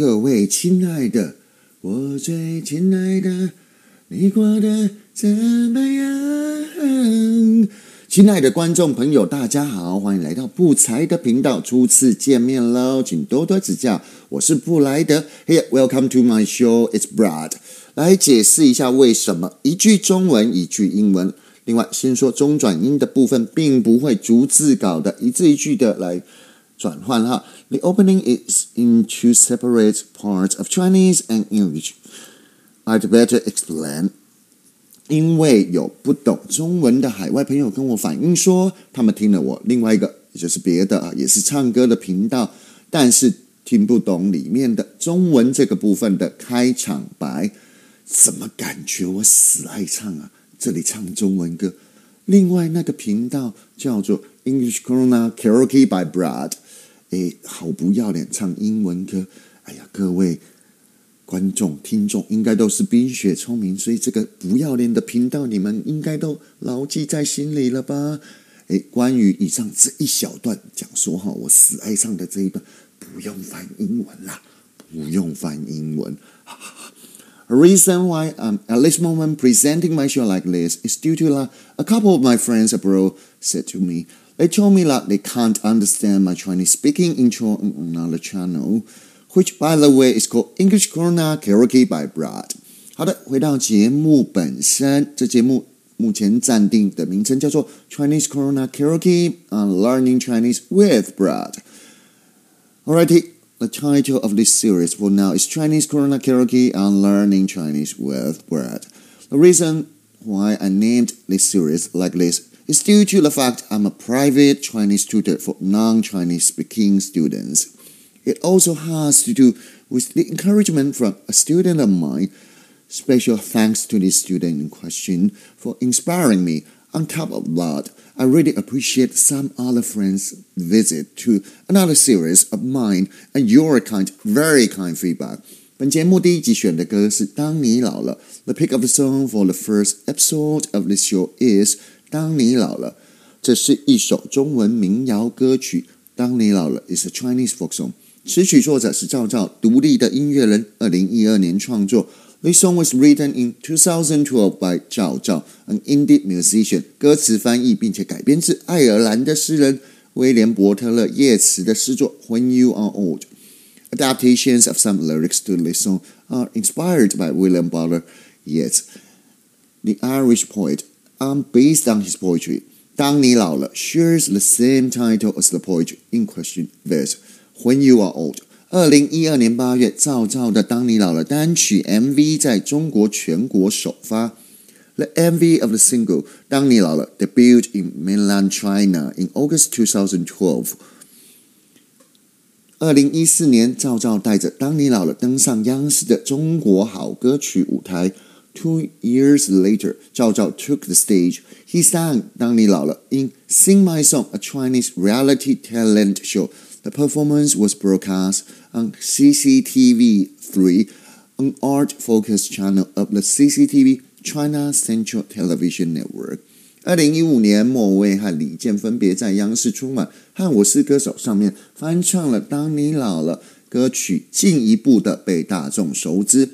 各位亲爱的，我最亲爱的，你过得怎么样？亲爱的观众朋友，大家好，欢迎来到布才的频道，初次见面喽，请多多指教。我是布莱德，Hey, welcome to my show. It's Brad. 来解释一下为什么一句中文一句英文。另外，先说中转音的部分，并不会逐字稿的一字一句的来。转换哈。The opening is into separate parts of Chinese and English. I'd better explain. 因为有不懂中文的海外朋友跟我反映说，他们听了我另外一个，也就是别的啊，也是唱歌的频道，但是听不懂里面的中文这个部分的开场白，怎么感觉我死爱唱啊？这里唱中文歌，另外那个频道叫做 English Corona Karaoke by Brad。诶，好不要脸唱英文歌！哎呀，各位观众、听众应该都是冰雪聪明，所以这个不要脸的频道，你们应该都牢记在心里了吧？诶，关于以上这一小段讲说哈，我死爱上的这一段，不用翻英文啦，不用翻英文。A reason why I'm at this moment presenting my show like this is due to a couple of my friends abroad said to me. They told me that they can't understand my Chinese speaking intro on another channel, which by the way is called English Corona Karaoke by Brad. 好的，回到节目本身。这节目目前暂定的名称叫做 Chinese Corona Karaoke on Learning Chinese with Brad. Alrighty, the title of this series for now is Chinese Corona Karaoke on Learning Chinese with Brad. The reason why I named this series like this is due to the fact I'm a private Chinese tutor for non-Chinese speaking students. It also has to do with the encouragement from a student of mine. Special thanks to this student in question for inspiring me. On top of that, I really appreciate some other friends' visit to another series of mine and your kind, very kind feedback. 本节目第一集选的歌是《当你老了》。The pick of the song for the first episode of this show is 当你老了，这是一首中文民谣歌曲。当你老了，is a Chinese folk song。词曲作者是赵照，独立的音乐人，二零一二年创作。This song was written in 2012 by 赵照，an indie musician。歌词翻译并且改编自爱尔兰的诗人威廉伯特勒叶茨的诗作《When You Are Old》。Adaptations of some lyrics to this song are inspired by William Butler Yeats, the Irish poet um, based on his poetry. 当你老了 shares the same title as the poetry in question verse. When you are old. 二零一二年八月，赵照的《当你老了》单曲 MV 在中国全国首发。The MV of the single《当你老了》debuted in mainland China in August 2012. 二零一四年，赵照带着《当你老了》登上央视的中国好歌曲舞台。 Two years later, Zhao Zhao took the stage. He sang 当你老了 in Sing My Song, a Chinese reality talent show. The performance was broadcast on CCTV3, an art-focused channel of the CCTV China Central Television Network. 二零一五年，莫文蔚和李健分别在央视春晚和《我是歌手》上面翻唱了《当你老了》歌曲，进一步的被大众熟知。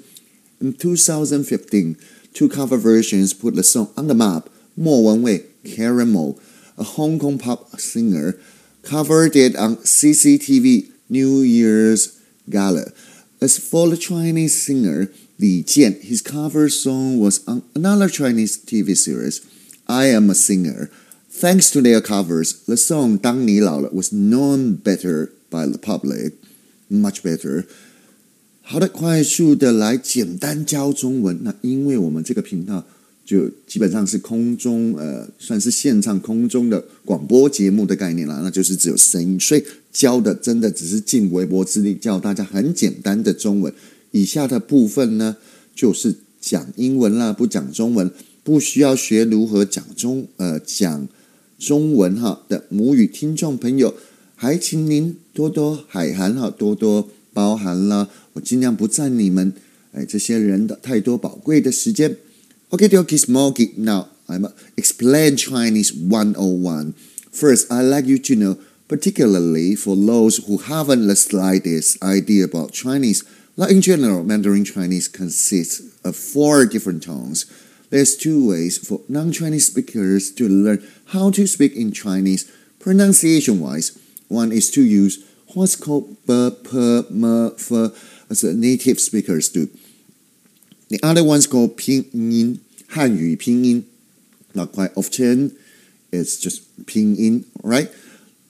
in 2015, two cover versions put the song on the map. Mo Wenwei, Karen Mo, a Hong Kong pop singer, covered it on CCTV New Year's Gala. As for the Chinese singer Li Jian, his cover song was on another Chinese TV series, I Am a Singer. Thanks to their covers, the song 当你老了 was known better by the public, much better. 好的，快速的来简单教中文。那因为我们这个频道就基本上是空中呃，算是线上空中的广播节目的概念啦，那就是只有声音，所以教的真的只是尽微薄之力教大家很简单的中文。以下的部分呢，就是讲英文啦，不讲中文，不需要学如何讲中呃讲中文哈的母语听众朋友，还请您多多海涵哈，多多。包含了我尽量不占你们哎这些人的太多宝贵的时间。Okay, okay, Smokey. Now I'm explain Chinese 101. First, I'd like you to know particularly for those who haven't the slightest idea about Chinese. Like in general, Mandarin Chinese consists of four different tones. There's two ways for non-Chinese speakers to learn how to speak in Chinese pronunciation-wise. One is to use what's called b, p, m, f as native speakers do. The other one's called pinyin, Hanyu pinyin. Not quite often, it's just pinyin, right?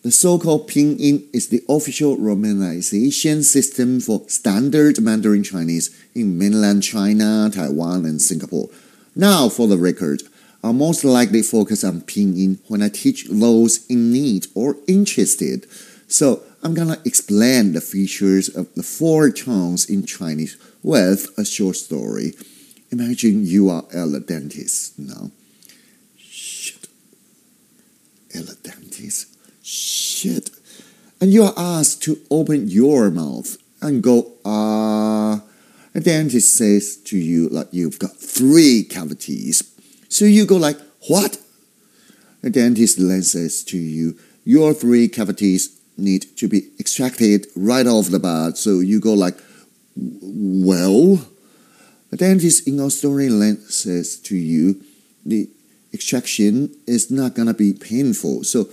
The so-called pinyin is the official romanization system for standard Mandarin Chinese in mainland China, Taiwan, and Singapore. Now, for the record, I'll most likely focus on pinyin when I teach those in need or interested. So I'm gonna explain the features of the four tones in Chinese with a short story. Imagine you are the dentist now. Shit. The dentist. Shit. And you are asked to open your mouth and go, ah. Uh, the dentist says to you like you've got three cavities. So you go like, what? The dentist then says to you, your three cavities need to be extracted right off the bat. So you go like, well, the dentist in our storyline says to you, the extraction is not gonna be painful. So,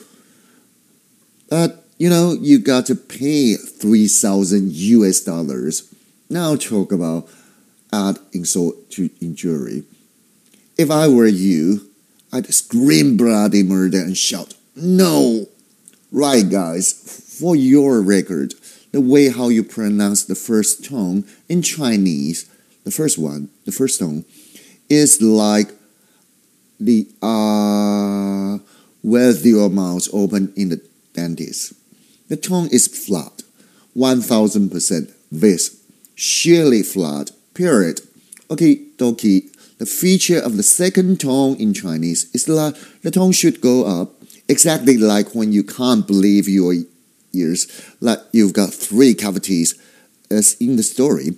uh, you know, you got to pay three thousand U.S. dollars. Now talk about add insult to injury. If I were you, I'd scream bloody murder and shout, "No!" Right, guys. For your record, the way how you pronounce the first tone in Chinese, the first one, the first tone, is like the ah uh, with your mouth open in the dentist. The tone is flat, 1000% this, sheerly flat, period. Okay, dokie. The feature of the second tone in Chinese is that the tone should go up, exactly like when you can't believe your ears, like you've got three cavities, as in the story.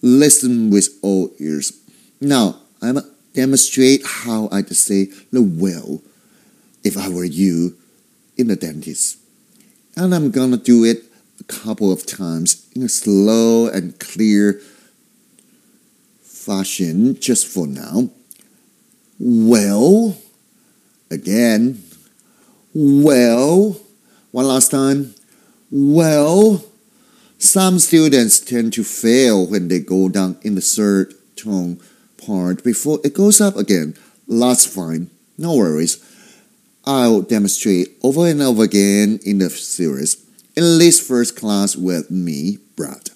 Listen with all ears. Now, I'm demonstrate how I'd say the well if I were you in the dentist. And I'm gonna do it a couple of times in a slow and clear fashion just for now. Well, again, well, one last time. Well, some students tend to fail when they go down in the third tone part before it goes up again. That's fine. No worries. I'll demonstrate over and over again in the series. In this first class with me, Brad,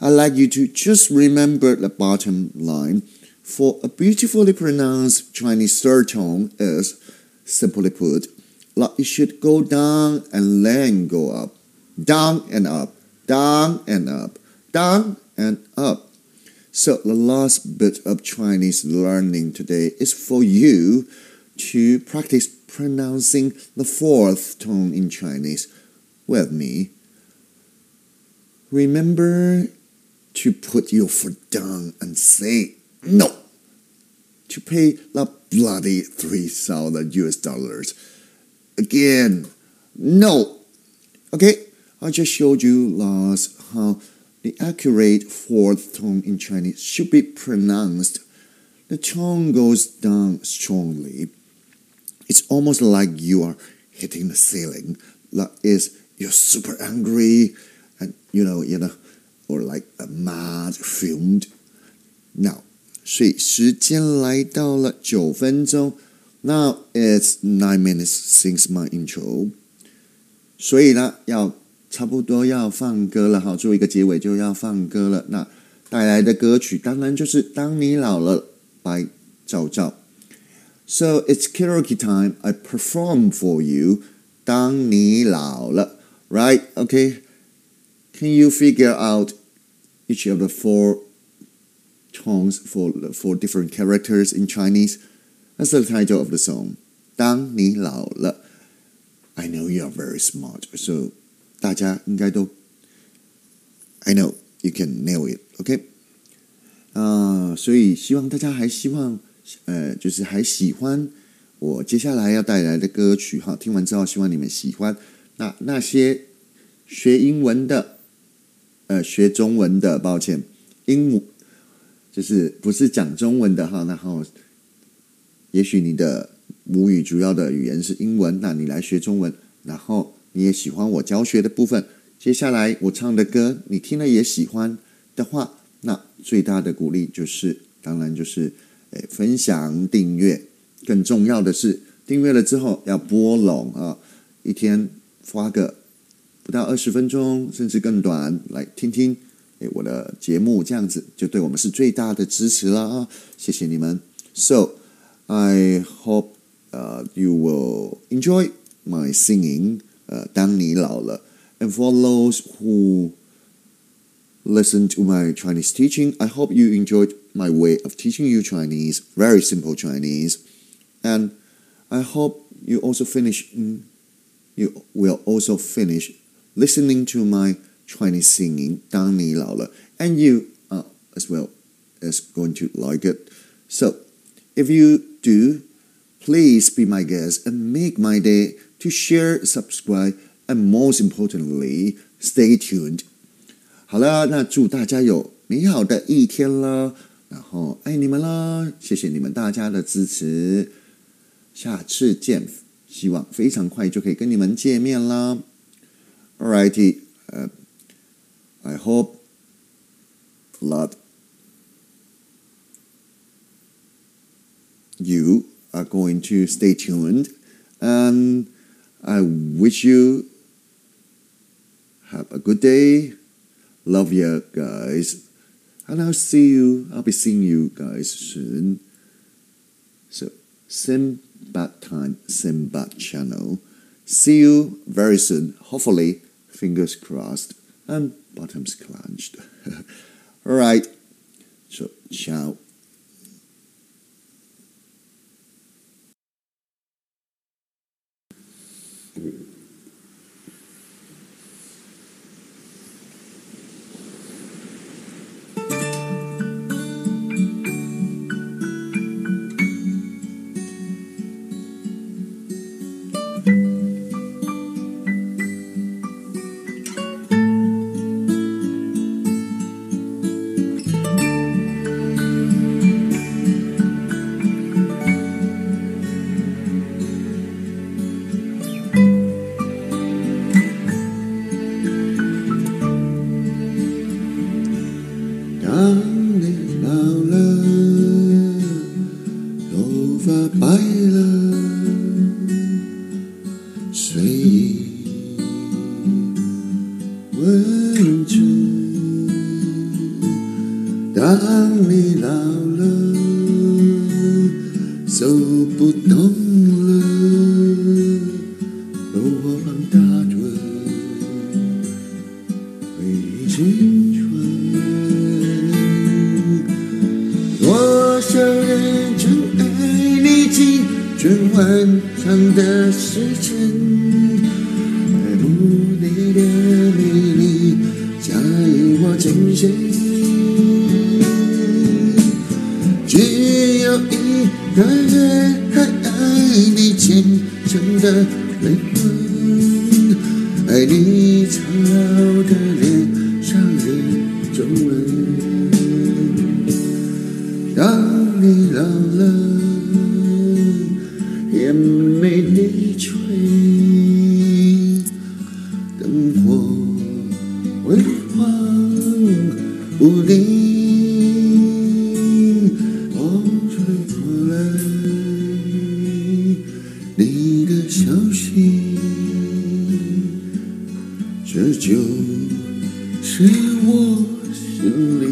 I'd like you to just remember the bottom line. For a beautifully pronounced Chinese third tone is, simply put, like it should go down and then go up. Down and up, down and up, down and up. So the last bit of Chinese learning today is for you to practice pronouncing the fourth tone in Chinese with me. Remember to put your foot down and say no to pay the bloody 3,000 US dollars Again, no. Okay, I just showed you last how the accurate fourth tone in Chinese should be pronounced. The tone goes down strongly. It's almost like you are hitting the ceiling. Like is you're super angry and you know, you know, or like a mad fumed. Now, 所以时间来到了九分钟。 Now it's nine minutes since my intro，所以呢，要差不多要放歌了哈，做一个结尾就要放歌了。那带来的歌曲当然就是《当你老了》by 赵赵。So it's karaoke time. I perform for you. 当你老了，right? Okay. Can you figure out each of the four tones for for different characters in Chinese? That's the title of the song. 当你老了，I know you are very smart, so 大家应该都，I know you can nail it, OK？啊、所以希望大家还希望，呃，就是还喜欢我接下来要带来的歌曲哈。听完之后，希望你们喜欢。那那些学英文的，呃，学中文的，抱歉，英母就是不是讲中文的哈，然后也许你的母语主要的语言是英文，那你来学中文，然后你也喜欢我教学的部分，接下来我唱的歌你听了也喜欢的话，那最大的鼓励就是，当然就是，诶，分享订阅。更重要的是，订阅了之后要拨拢啊，一天花个不到二十分钟，甚至更短，来听听诶我的节目，这样子就对我们是最大的支持了啊！谢谢你们。So I hope uh you will enjoy my singing. 呃，当你老了，and for those who listen to my Chinese teaching, I hope you enjoyed my way of teaching you Chinese. Very simple Chinese. And I hope you also finish. Mm, you will also finish listening to my Chinese singing. 当你老了, and you uh, as well is going to like it. So, if you do, please be my guest and make my day to share, subscribe, and most importantly, stay tuned. 好了，那祝大家有美好的一天了，然后爱你们了，谢谢你们大家的支持。下次见，希望非常快就可以跟你们见面啦。Alrighty，呃，I hope a lot you are going to stay tuned, and I wish you have a good day. Love you guys, and I'll see you. I'll be seeing you guys soon. So, sim bad time, same bad channel. See you very soon. Hopefully, fingers crossed and bottoms clenched. All right. So, ciao. through. 还爱你虔诚的灵魂爱你苍老的脸上的皱纹当你老了熟悉，这就是我心里。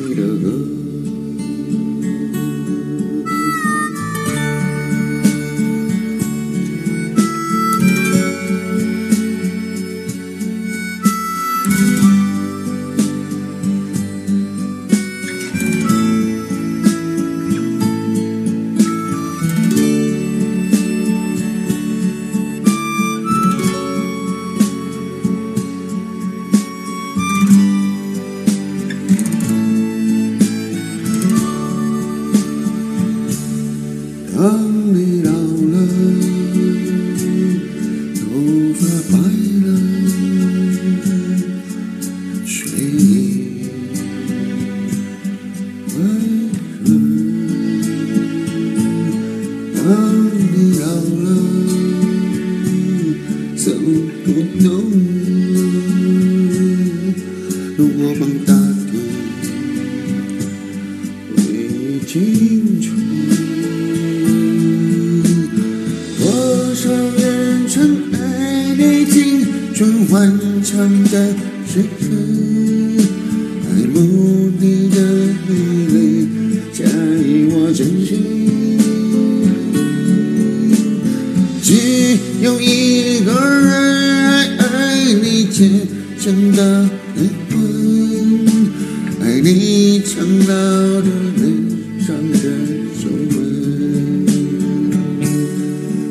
大度，为青春。多少人曾爱你青春欢畅的时刻。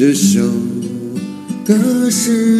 这首歌是